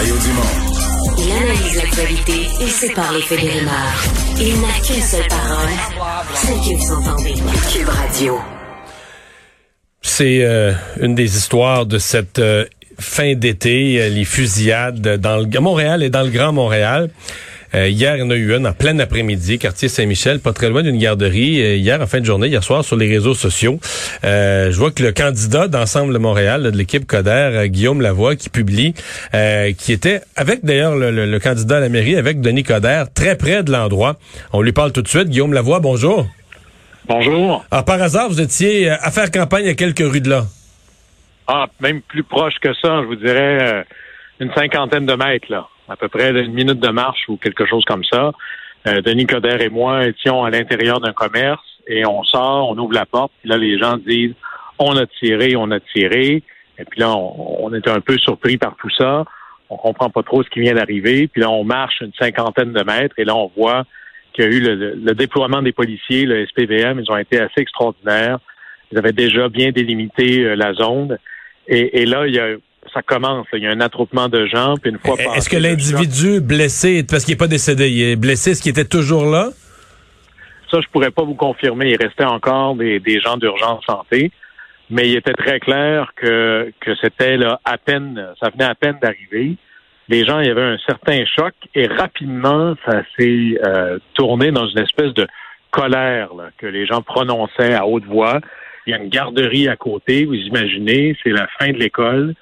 Mario Dumont. Il analyse l'actualité et sépare les faits des rumeurs. Il n'a qu'une seule parole, celle que vous entendez. Cube Radio. C'est euh, une des histoires de cette euh, fin d'été, euh, les fusillades dans le à Montréal et dans le Grand Montréal. Euh, hier, il y en a eu une en plein après-midi, quartier Saint-Michel, pas très loin d'une garderie. Euh, hier, en fin de journée, hier soir, sur les réseaux sociaux, euh, je vois que le candidat d'Ensemble de Montréal, de l'équipe Coder, Guillaume Lavoie, qui publie, qui était avec d'ailleurs le, le, candidat à la mairie, avec Denis Coder, très près de l'endroit. On lui parle tout de suite. Guillaume Lavoie, bonjour. Bonjour. Alors, par hasard, vous étiez à faire campagne à quelques rues de là. Ah, même plus proche que ça, je vous dirais une cinquantaine de mètres, là à peu près une minute de marche ou quelque chose comme ça. Euh, Denis Coderre et moi étions à l'intérieur d'un commerce et on sort, on ouvre la porte, puis là, les gens disent on a tiré, on a tiré. Et puis là, on, on était un peu surpris par tout ça. On comprend pas trop ce qui vient d'arriver. Puis là, on marche une cinquantaine de mètres et là, on voit qu'il y a eu le, déploiement des policiers, le SPVM. Ils ont été assez extraordinaires. Ils avaient déjà bien délimité euh, la zone. Et, et là, il y a ça commence. Il y a un attroupement de gens, puis une fois eh, Est-ce que l'individu blessé, parce qu'il n'est pas décédé, il est blessé, est-ce qu'il était toujours là? Ça, je pourrais pas vous confirmer. Il restait encore des, gens d'urgence santé, mais il était très clair que, que c'était là à peine, ça venait à peine d'arriver. Les gens, il y avait un certain choc et rapidement, ça s'est euh, tourné dans une espèce de colère que les gens prononçaient à haute voix. Il y a une garderie à côté, vous imaginez, c'est la fin de l'école.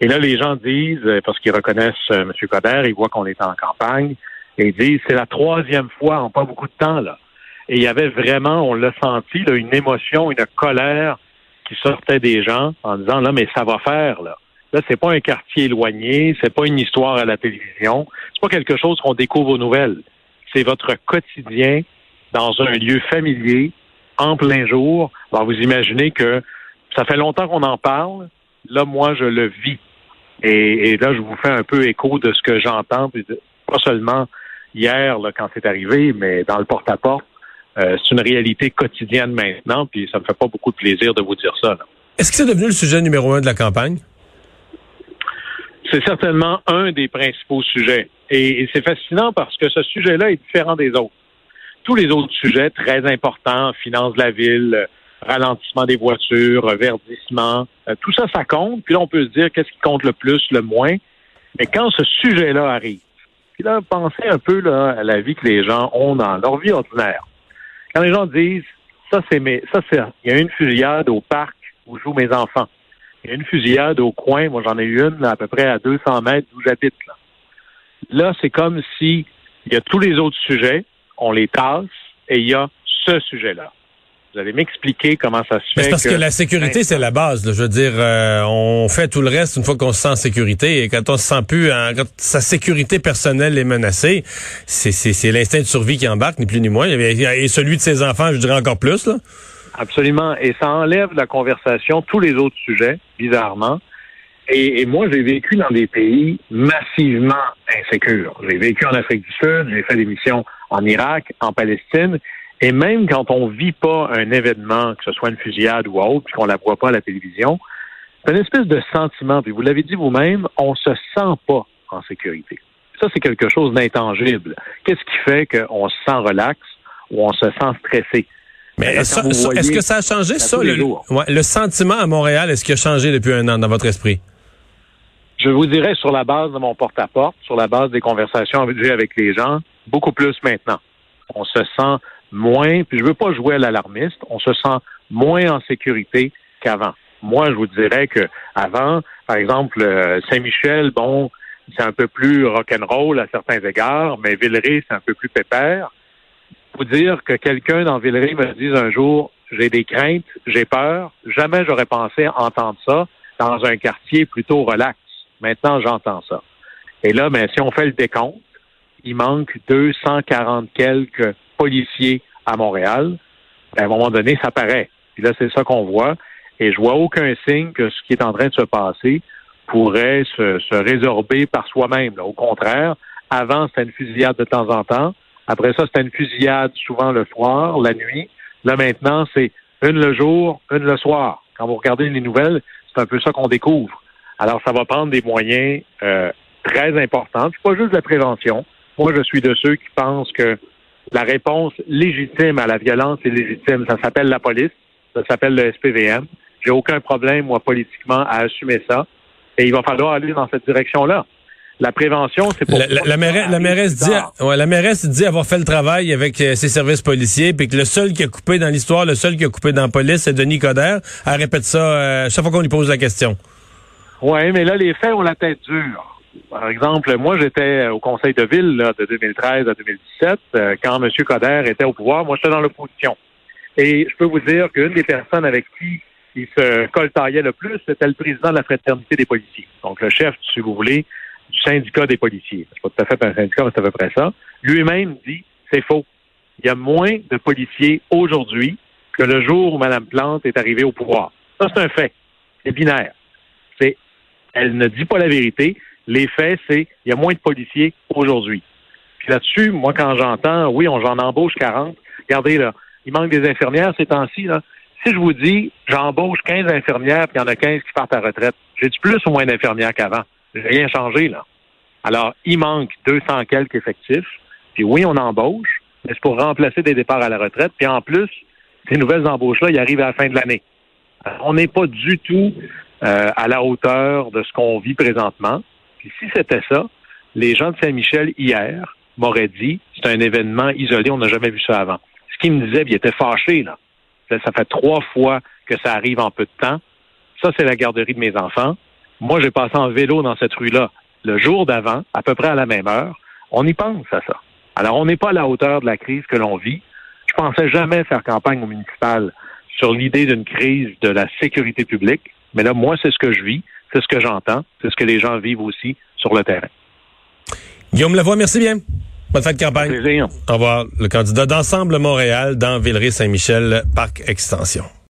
Et là, les gens disent, euh, parce qu'ils reconnaissent euh, M. Coder, ils voient qu'on est en campagne, et ils disent, c'est la troisième fois en pas beaucoup de temps, là. Et il y avait vraiment, on l'a senti, là, une émotion, une colère qui sortait des gens en disant, là, mais ça va faire, là. Là, c'est pas un quartier éloigné, c'est pas une histoire à la télévision, c'est pas quelque chose qu'on découvre aux nouvelles. C'est votre quotidien dans un lieu familier, en plein jour. Alors, vous imaginez que ça fait longtemps qu'on en parle. Là, moi, je le vis. Et, là, je vous fais un peu écho de ce que j'entends, pas seulement hier là, quand c'est arrivé, mais dans le porte-à-porte. Euh, c'est une réalité quotidienne maintenant, puis ça me fait pas beaucoup de plaisir de vous dire ça. Est-ce que c'est devenu le sujet numéro un de la campagne? C'est certainement un des principaux sujets. et c'est fascinant parce que ce sujet-là est différent des autres. Tous les autres sujets très importants, finance de la ville, ralentissement des voitures, verdissement, euh, tout ça, ça compte. Puis là, on peut se dire qu'est-ce qui compte le plus, le moins. Mais quand ce sujet-là arrive, puis là, pensez un peu là, à la vie que les gens ont dans leur vie ordinaire. Quand les gens disent ça, c'est mes, ça, c'est, il y a une fusillade au parc où jouent mes enfants. Il y a une fusillade au coin, moi j'en ai une à peu près à 200 mètres d'où j'habite. Là, là c'est comme si il y a tous les autres sujets, on les tasse, et il y a ce sujet-là. Vous allez m'expliquer comment ça se fait. parce que, la sécurité, c'est la base. Je veux dire, euh, on fait tout le reste une fois qu'on se sent en sécurité. Et quand on se sent plus, hein, quand sa sécurité personnelle est menacée, c'est l'instinct de survie qui embarque, ni plus ni moins. Et celui de ses enfants, je dirais encore plus. Là. Absolument. Et ça enlève la conversation tous les autres sujets, bizarrement. Et, et moi, j'ai vécu dans des pays massivement insécures. J'ai vécu en Afrique du Sud, j'ai fait des missions en Irak, en Palestine. Et même quand on vit pas un événement, que ce soit une fusillade ou autre, puis qu'on la voit pas à la télévision, c'est une espèce de sentiment. Puis vous l'avez dit vous-même, on se sent pas en sécurité. Ça, c'est quelque chose d'intangible. Qu'est-ce qui fait qu'on se sent relax ou on se sent stressé? Mais est-ce que ça a changé, ça? Le, le sentiment à Montréal, est-ce qu'il a changé depuis un an dans votre esprit? Je vous dirais sur la base de mon porte-à-porte, sur la base des conversations que j'ai avec les gens, beaucoup plus maintenant. On se sent moins, puis je veux pas jouer à l'alarmiste, on se sent moins en sécurité qu'avant. Moi, je vous dirais que avant, par exemple, euh, Saint-Michel, bon, c'est un peu plus rock'n'roll à certains égards, mais Villeray, c'est un peu plus pépère. Vous dire que quelqu'un dans Villeray me dise un jour, j'ai des craintes, j'ai peur, jamais j'aurais pensé entendre ça dans un quartier plutôt relax. Maintenant, j'entends ça. Et là, ben, si on fait le décompte, il manque 240 quelques policiers à Montréal, à un moment donné, ça paraît. Puis là, c'est ça qu'on voit. Et je vois aucun signe que ce qui est en train de se passer pourrait se, résorber par soi-même. Au contraire, avant, c'était une fusillade de temps en temps. Après ça, c'était une fusillade souvent le soir, la nuit. Là, maintenant, c'est une le jour, une le soir. Quand vous regardez les nouvelles, c'est un peu ça qu'on découvre. Alors, ça va prendre des moyens euh, très importante. C'est pas juste la prévention. Moi, je suis de ceux qui pensent que la réponse légitime à la violence est légitime. Ça s'appelle la police, ça s'appelle le SPVM. J'ai aucun problème, moi, politiquement, à assumer ça. Et il va falloir aller dans cette direction-là. La prévention, c'est pour... La, la, la, mairesse, dit, ouais, la mairesse dit avoir fait le travail avec euh, ses services policiers, puis que le seul qui a coupé dans l'histoire, le seul qui a coupé dans la police, c'est Denis Coderre. Elle répète ça euh, chaque fois qu'on lui pose la question. Oui, mais là, les faits ont la tête dure. Par exemple, moi, j'étais au conseil de ville là, de 2013 à 2017, euh, quand M. Coder était au pouvoir. Moi, j'étais dans l'opposition. Et je peux vous dire qu'une des personnes avec qui il se coltaillait le plus, c'était le président de la fraternité des policiers. Donc, le chef, si vous voulez, du syndicat des policiers. C'est pas tout à fait un syndicat, mais c'est à peu près ça. Lui-même dit, c'est faux. Il y a moins de policiers aujourd'hui que le jour où Mme Plante est arrivée au pouvoir. Ça, c'est un fait. C'est binaire. C'est, elle ne dit pas la vérité. Les faits, c'est, il y a moins de policiers aujourd'hui. Puis là-dessus, moi, quand j'entends, oui, on, j'en embauche 40. Regardez, là, il manque des infirmières ces temps-ci. Si je vous dis, j'embauche 15 infirmières, puis il y en a 15 qui partent à retraite, j'ai du plus ou moins d'infirmières qu'avant? Rien changé, là. Alors, il manque 200 quelques effectifs. Puis oui, on embauche, mais c'est pour remplacer des départs à la retraite. Puis en plus, ces nouvelles embauches-là, ils arrivent à la fin de l'année. On n'est pas du tout euh, à la hauteur de ce qu'on vit présentement. Si c'était ça, les gens de Saint-Michel, hier, m'auraient dit, c'est un événement isolé, on n'a jamais vu ça avant. Ce qu'ils me disaient, ils étaient fâchés, là. Ça fait trois fois que ça arrive en peu de temps. Ça, c'est la garderie de mes enfants. Moi, j'ai passé en vélo dans cette rue-là le jour d'avant, à peu près à la même heure. On y pense à ça. Alors, on n'est pas à la hauteur de la crise que l'on vit. Je pensais jamais faire campagne au municipal sur l'idée d'une crise de la sécurité publique. Mais là, moi, c'est ce que je vis, c'est ce que j'entends, c'est ce que les gens vivent aussi sur le terrain. Guillaume Lavoie, merci bien. Bonne fin de campagne. Plaisir. Au revoir. Le candidat d'Ensemble Montréal dans Villeray-Saint-Michel, Parc Extension.